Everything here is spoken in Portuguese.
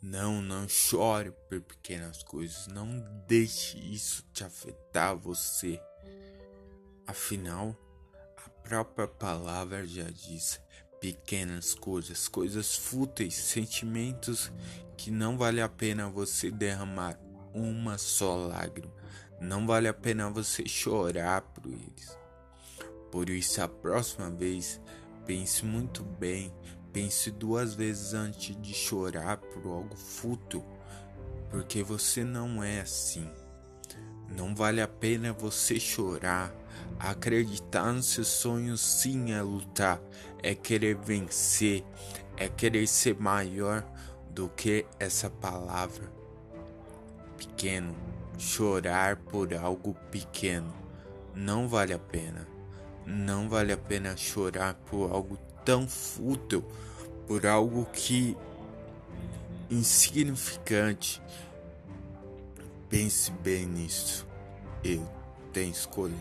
Não, não chore por pequenas coisas. Não deixe isso te afetar você. Afinal, a própria palavra já diz: pequenas coisas, coisas fúteis, sentimentos que não vale a pena você derramar uma só lágrima. Não vale a pena você chorar por eles. Por isso, a próxima vez, pense muito bem Pense duas vezes antes de chorar por algo fútil, porque você não é assim. Não vale a pena você chorar. Acreditar nos seus sonhos sim é lutar, é querer vencer, é querer ser maior do que essa palavra. Pequeno, chorar por algo pequeno não vale a pena. Não vale a pena chorar por algo tão fútil por algo que insignificante. Pense bem nisso. Eu tenho escolha.